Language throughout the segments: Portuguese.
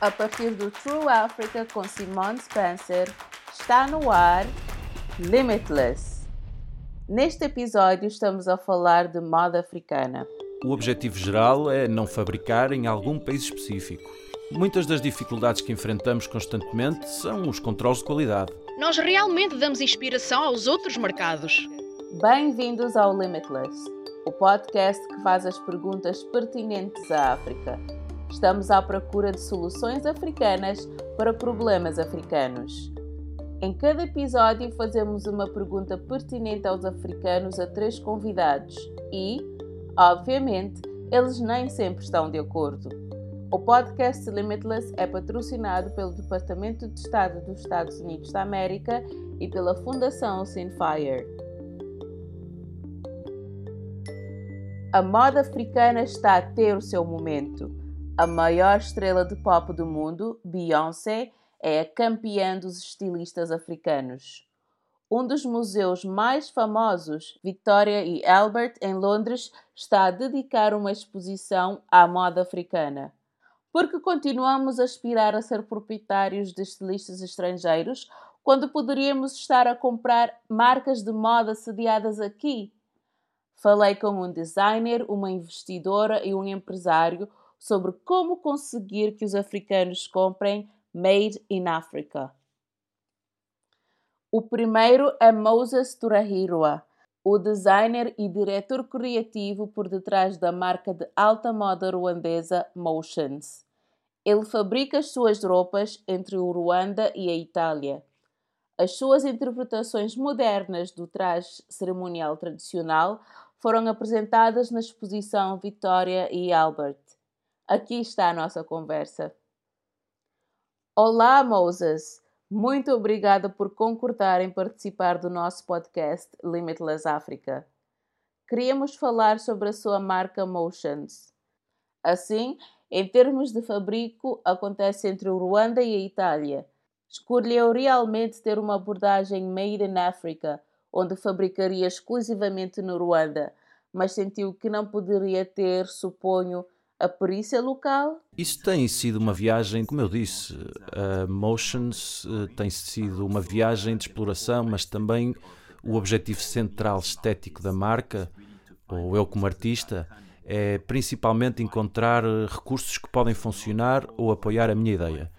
a partir do True Africa com Simone Spencer, está no ar Limitless. Neste episódio estamos a falar de moda africana. O objetivo geral é não fabricar em algum país específico. Muitas das dificuldades que enfrentamos constantemente são os controles de qualidade. Nós realmente damos inspiração aos outros mercados. Bem-vindos ao Limitless, o podcast que faz as perguntas pertinentes à África. Estamos à procura de soluções africanas para problemas africanos. Em cada episódio, fazemos uma pergunta pertinente aos africanos a três convidados e, obviamente, eles nem sempre estão de acordo. O podcast Limitless é patrocinado pelo Departamento de Estado dos Estados Unidos da América e pela Fundação Sinfire. A moda africana está a ter o seu momento. A maior estrela de pop do mundo, Beyoncé, é a campeã dos estilistas africanos. Um dos museus mais famosos, Victoria e Albert, em Londres, está a dedicar uma exposição à moda africana. Porque continuamos a aspirar a ser proprietários de estilistas estrangeiros quando poderíamos estar a comprar marcas de moda sediadas aqui? Falei com um designer, uma investidora e um empresário sobre como conseguir que os africanos comprem Made in Africa. O primeiro é Moses Turahirwa, o designer e diretor criativo por detrás da marca de alta moda ruandesa Motions. Ele fabrica as suas roupas entre o Ruanda e a Itália. As suas interpretações modernas do traje cerimonial tradicional foram apresentadas na exposição Victoria e Albert. Aqui está a nossa conversa. Olá, Moses! Muito obrigada por concordar em participar do nosso podcast Limitless Africa. Queríamos falar sobre a sua marca Motions. Assim, em termos de fabrico, acontece entre o Ruanda e a Itália. Escolheu realmente ter uma abordagem made in Africa, onde fabricaria exclusivamente no Ruanda, mas sentiu que não poderia ter, suponho, a perícia local? Isso tem sido uma viagem, como eu disse, a Motions uh, tem sido uma viagem de exploração, mas também o objetivo central estético da marca, ou eu como artista, é principalmente encontrar eh, recursos que podem funcionar ou apoiar a minha ideia.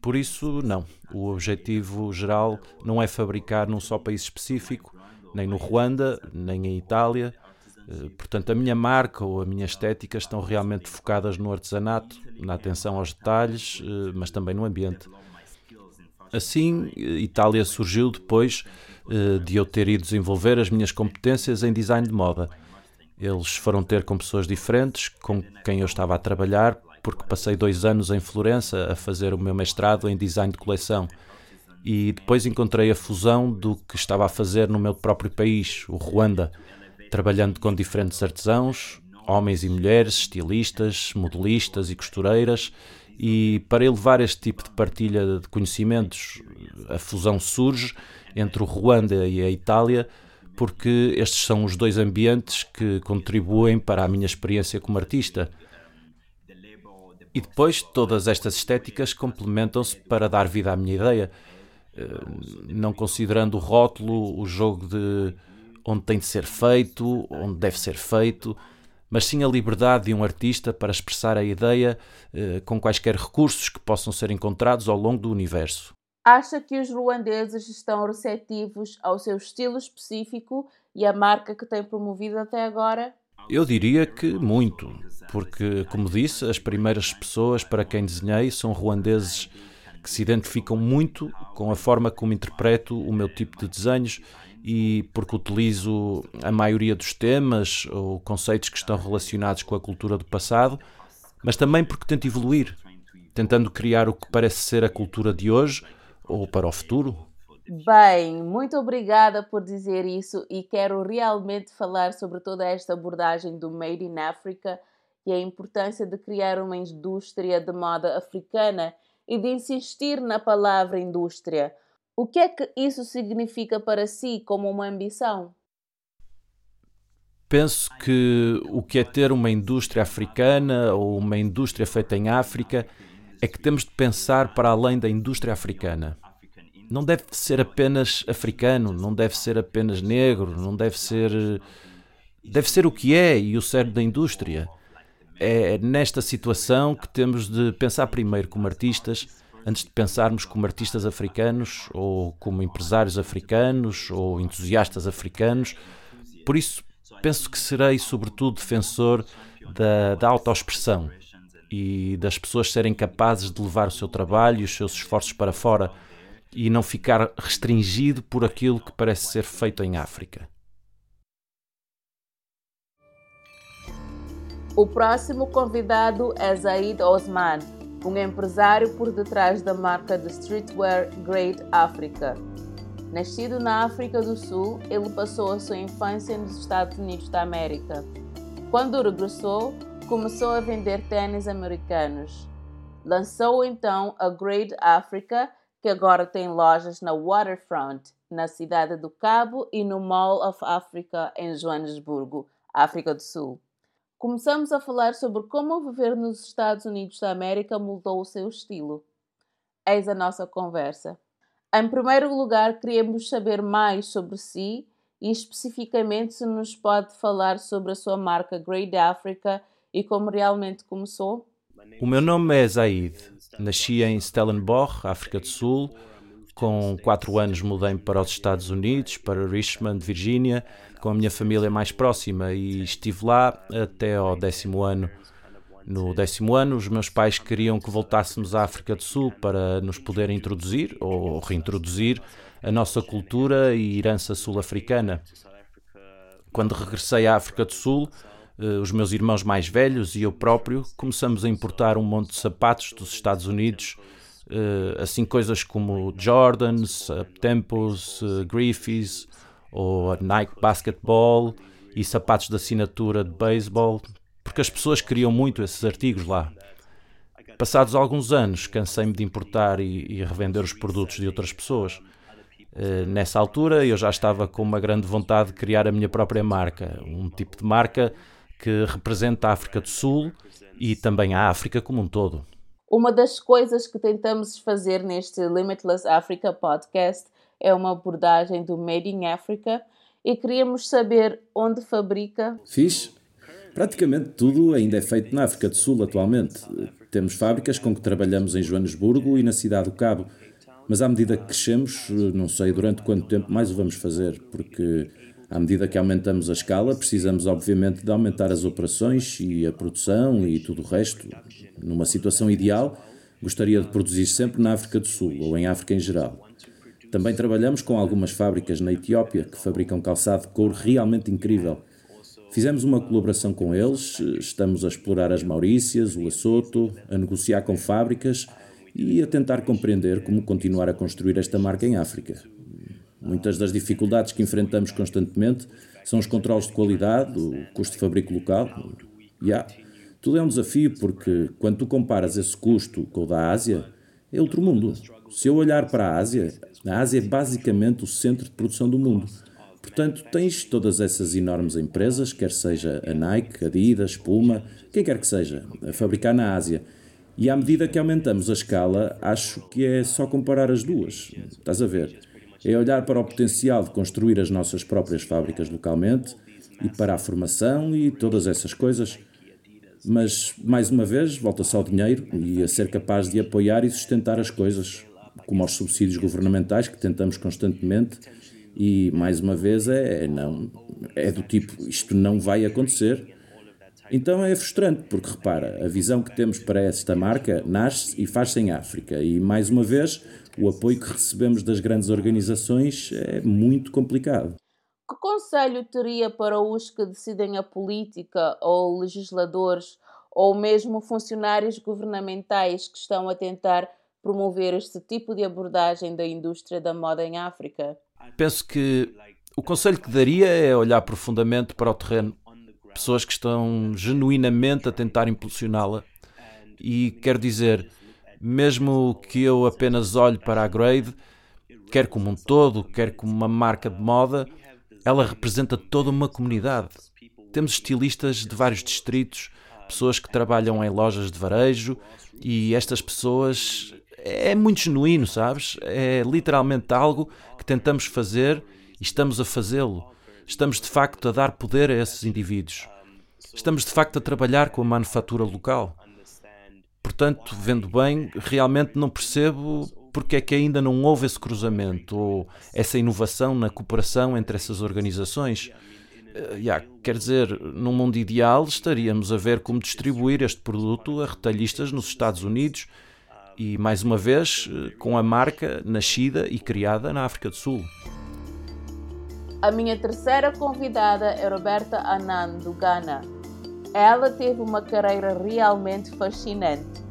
Por isso, não. O objetivo geral não é fabricar num só país específico, nem no Ruanda, nem em Itália eh, portanto, a minha marca ou a minha estética estão realmente focadas no artesanato, na atenção aos detalhes, eh, mas também no ambiente. Assim, eh, Itália surgiu depois de eu ter ido desenvolver as minhas competências em design de moda. Eles foram ter com pessoas diferentes com quem eu estava a trabalhar, porque passei dois anos em Florença a fazer o meu mestrado em design de coleção. E depois encontrei a fusão do que estava a fazer no meu próprio país, o Ruanda trabalhando com diferentes artesãos, homens e mulheres, estilistas, modelistas e costureiras. E para elevar este tipo de partilha de conhecimentos, a fusão surge entre o Ruanda e a Itália, porque estes são os dois ambientes que contribuem para a minha experiência como artista. E depois todas estas estéticas complementam-se para dar vida à minha ideia, eh, não considerando o rótulo, o jogo de onde tem de ser feito, onde deve ser feito, mas sim a liberdade de um artista para expressar a ideia eh, com quaisquer recursos que possam ser encontrados ao longo do universo. Acha que os ruandeses estão receptivos ao seu estilo específico e à marca que tem promovido até agora? Eu diria que muito, porque, como disse, as primeiras pessoas para quem desenhei são ruandeses que se identificam muito com a forma como interpreto o meu tipo de desenhos e porque utilizo a maioria dos temas ou conceitos que estão relacionados com a cultura do passado, mas também porque tento evoluir, tentando criar o que parece ser a cultura de hoje ou para o futuro. Bem, muito obrigada por dizer isso e quero realmente falar sobre toda esta abordagem do Made in Africa e a importância de criar uma indústria de moda africana e de insistir na palavra indústria o que é que isso significa para si como uma ambição? Penso que o que é ter uma indústria africana ou uma indústria feita em África é que temos de pensar para além da indústria africana. Não deve ser apenas africano, não deve ser apenas negro, não deve ser. Deve ser o que é e o cérebro da indústria. É nesta situação que temos de pensar primeiro como artistas, antes de pensarmos como artistas africanos, ou como empresários africanos, ou entusiastas africanos. Por isso, penso que serei, sobretudo, defensor da, da autoexpressão e das pessoas serem capazes de levar o seu trabalho e os seus esforços para fora e não ficar restringido por aquilo que parece ser feito em África. O próximo convidado é Zaid Osman, um empresário por detrás da marca de streetwear Great Africa. Nascido na África do Sul, ele passou a sua infância nos Estados Unidos da América. Quando regressou, começou a vender tênis americanos. Lançou então a Great Africa, que agora tem lojas na Waterfront, na cidade do Cabo e no Mall of Africa em Joanesburgo, África do Sul. Começamos a falar sobre como viver nos Estados Unidos da América mudou o seu estilo. Eis a nossa conversa. Em primeiro lugar, queríamos saber mais sobre si e especificamente se nos pode falar sobre a sua marca Great Africa e como realmente começou. O meu nome é Zaid. Nasci em Stellenbosch, África do Sul. Com quatro anos mudei-me para os Estados Unidos, para Richmond, Virgínia, com a minha família mais próxima e estive lá até ao décimo ano. No décimo ano, os meus pais queriam que voltássemos à África do Sul para nos poder introduzir ou reintroduzir a nossa cultura e herança sul-africana. Quando regressei à África do Sul, eh, os meus irmãos mais velhos e eu próprio começamos a importar um monte de sapatos dos Estados Unidos, assim coisas como Jordans, Tempos, eh, Griffiths ou Nike Basketball e sapatos de assinatura de beisebol, porque as pessoas queriam muito esses artigos lá. Passados alguns anos, cansei-me de importar e, e, revender os produtos de outras pessoas. nessa altura, eu já estava com uma grande vontade de criar a minha própria marca, um tipo de marca que representa a África do Sul e também a África como um todo. Uma das coisas que tentamos fazer neste Limitless Africa podcast é uma abordagem do Made in Africa e queríamos saber onde fabrica. Fiz. Praticamente tudo ainda é feito na África do Sul atualmente. Temos fábricas com que trabalhamos em Joanesburgo e na cidade do Cabo. Mas à medida que crescemos, não sei durante quanto tempo mais o vamos fazer, porque à medida que aumentamos a escala, precisamos, obviamente, de aumentar as operações e a produção e tudo o resto. Numa situação ideal, gostaria de produzir sempre na África do Sul ou em África em geral. Também trabalhamos com algumas fábricas na Etiópia que fabricam calçado de couro realmente incrível. Fizemos uma colaboração com eles, estamos a explorar as Maurícias, o Lesotho, a negociar com fábricas e a tentar compreender como continuar a construir esta marca em África. Muitas das dificuldades que enfrentamos constantemente são os controles de qualidade, o custo de fabrico local. Há, tudo é um desafio porque quando tu comparas esse custo com o da Ásia, é outro mundo. Se eu olhar para a Ásia, a Ásia é basicamente o centro de produção do mundo. Portanto, tens todas essas enormes empresas, quer seja a Nike, Adidas, Puma, quem quer que seja, a fabricar na Ásia. E à medida que aumentamos a escala, acho que é só comparar as duas. Estás a ver? É olhar para o potencial de construir as nossas próprias fábricas localmente e para a formação e todas essas coisas. Mas, mais uma vez, volta-se ao dinheiro e a ser capaz de apoiar e sustentar as coisas, como aos subsídios governamentais que tentamos constantemente. E, mais uma vez, é, é não, é do tipo, isto não vai acontecer. Então é frustrante, porque repara, a visão que temos para esta marca nasce e faz-se em África. E, mais uma vez, o apoio que recebemos das grandes organizações é muito complicado. Que conselho teria para os que decidem a política ou legisladores ou mesmo funcionários governamentais que estão a tentar promover este tipo de abordagem da indústria da moda em África? Penso que o conselho que daria é olhar profundamente para o terreno. Pessoas que estão genuinamente a tentar impulsioná-la. E quero dizer, mesmo que eu apenas olhe para a Grade, quer como um todo, quer como uma marca de moda, ela representa toda uma comunidade. Temos estilistas de vários distritos, pessoas que trabalham em lojas de varejo e estas pessoas é muito genuíno, sabes? É literalmente algo que tentamos fazer e estamos a fazê-lo. Estamos de facto a dar poder a esses indivíduos. Estamos de facto a trabalhar com a manufatura local. Portanto, vendo bem, realmente não percebo porque é que ainda não houve esse cruzamento ou essa inovação na cooperação entre essas organizações. Uh, yeah, quer dizer, num mundo ideal estaríamos a ver como distribuir este produto a retalhistas nos Estados Unidos e, mais uma vez, eh, com a marca nascida e criada na África do Sul. A minha terceira convidada é Roberta Anand, do Ghana. Ela teve uma carreira realmente fascinante.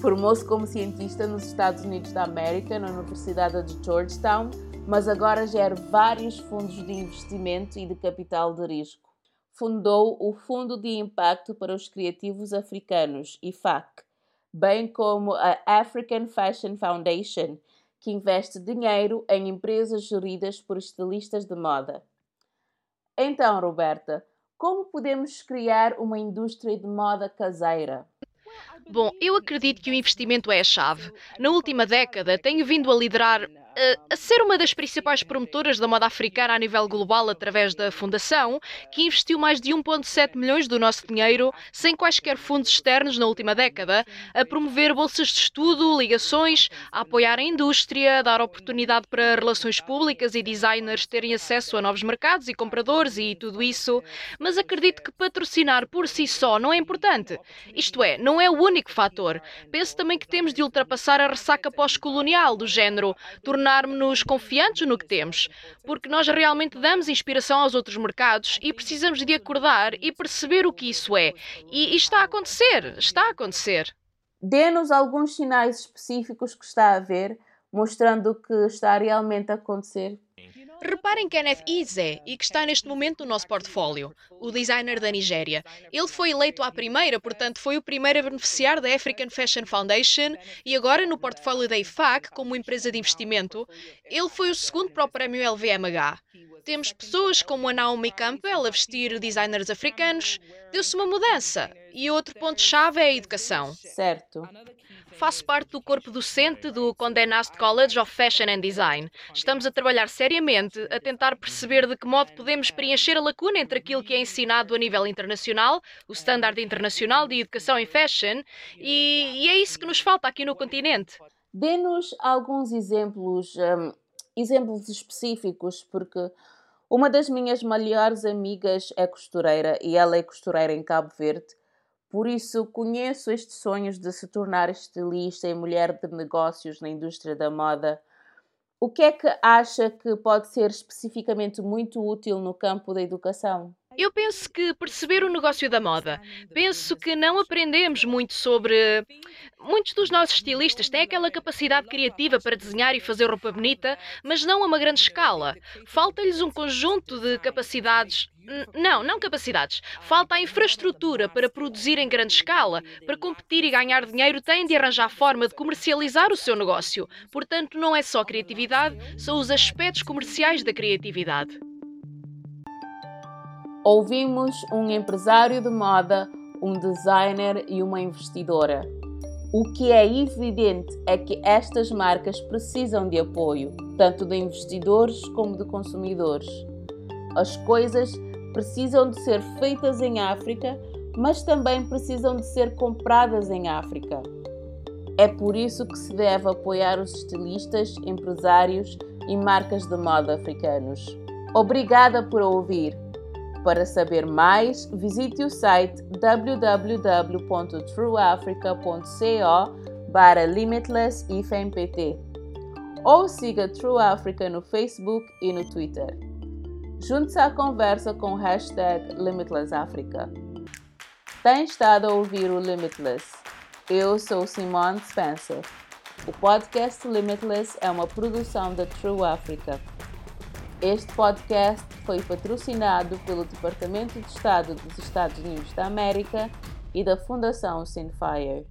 Formou-se como cientista nos Estados Unidos da América, na Universidade de Georgetown, mas agora gera vários fundos de investimento e de capital de risco. Fundou o Fundo de Impacto para os Criativos Africanos, IFAC, bem como a African Fashion Foundation, que investe dinheiro em empresas geridas por estilistas de moda. Então, Roberta, como podemos criar uma indústria de moda caseira? Bom, eu acredito que o investimento é a chave. Na última década, tenho vindo a liderar a ser uma das principais promotoras da moda africana a nível global através da Fundação, que investiu mais de 1,7 milhões do nosso dinheiro, sem quaisquer fundos externos na última década, a promover bolsas de estudo, ligações, a apoiar a indústria, a dar oportunidade para relações públicas e designers terem acesso a novos mercados e compradores e tudo isso. Mas acredito que patrocinar por si só não é importante. Isto é, não é o único fator. Penso também que temos de ultrapassar a ressaca pós-colonial do género, tornar tornarmos-nos confiantes no que temos, porque nós realmente damos inspiração aos outros mercados e precisamos de acordar e perceber o que isso é. E, e está a acontecer, está a acontecer. Dê-nos alguns sinais específicos que está a ver, mostrando que está realmente a acontecer. Reparem Kenneth Ize e que está neste momento no nosso portfólio, o designer da Nigéria. Ele foi eleito à primeira, portanto foi o primeiro a beneficiar da African Fashion Foundation e agora no portfólio da IFAC como empresa de investimento, ele foi o segundo para o prémio LVMH. Temos pessoas como a Naomi Campbell a vestir designers africanos. Deu-se uma mudança. E outro ponto-chave é a educação. Certo. Faço parte do corpo docente do Condé Nast College of Fashion and Design. Estamos a trabalhar seriamente a tentar perceber de que modo podemos preencher a lacuna entre aquilo que é ensinado a nível internacional, o Standard Internacional de Educação em Fashion, e, e é isso que nos falta aqui no continente. Dê-nos alguns exemplos, um, exemplos específicos, porque uma das minhas melhores amigas é costureira e ela é costureira em Cabo Verde. Por isso, conheço estes sonhos de se tornar estilista e mulher de negócios na indústria da moda. O que é que acha que pode ser especificamente muito útil no campo da educação? Eu penso que perceber o negócio da moda. Penso que não aprendemos muito sobre. Muitos dos nossos estilistas têm aquela capacidade criativa para desenhar e fazer roupa bonita, mas não a uma grande escala. Falta-lhes um conjunto de capacidades. Não, não capacidades. Falta a infraestrutura para produzir em grande escala. Para competir e ganhar dinheiro, têm de arranjar forma de comercializar o seu negócio. Portanto, não é só criatividade, são os aspectos comerciais da criatividade. Ouvimos um empresário de moda, um designer e uma investidora. O que é evidente é que estas marcas precisam de apoio, tanto de investidores como de consumidores. As coisas precisam de ser feitas em África, mas também precisam de ser compradas em África. É por isso que se deve apoiar os estilistas, empresários e marcas de moda africanos. Obrigada por ouvir. Para saber mais, visite o site www.trueafrica.co para Limitless IFMPT ou siga True Africa no Facebook e no Twitter. Junte-se à conversa com o hashtag LimitlessAfrica. Tem estado a ouvir o Limitless. Eu sou Simone Spencer. O podcast Limitless é uma produção da True Africa. Este podcast foi patrocinado pelo Departamento de Estado dos Estados Unidos da América e da Fundação Sinfire.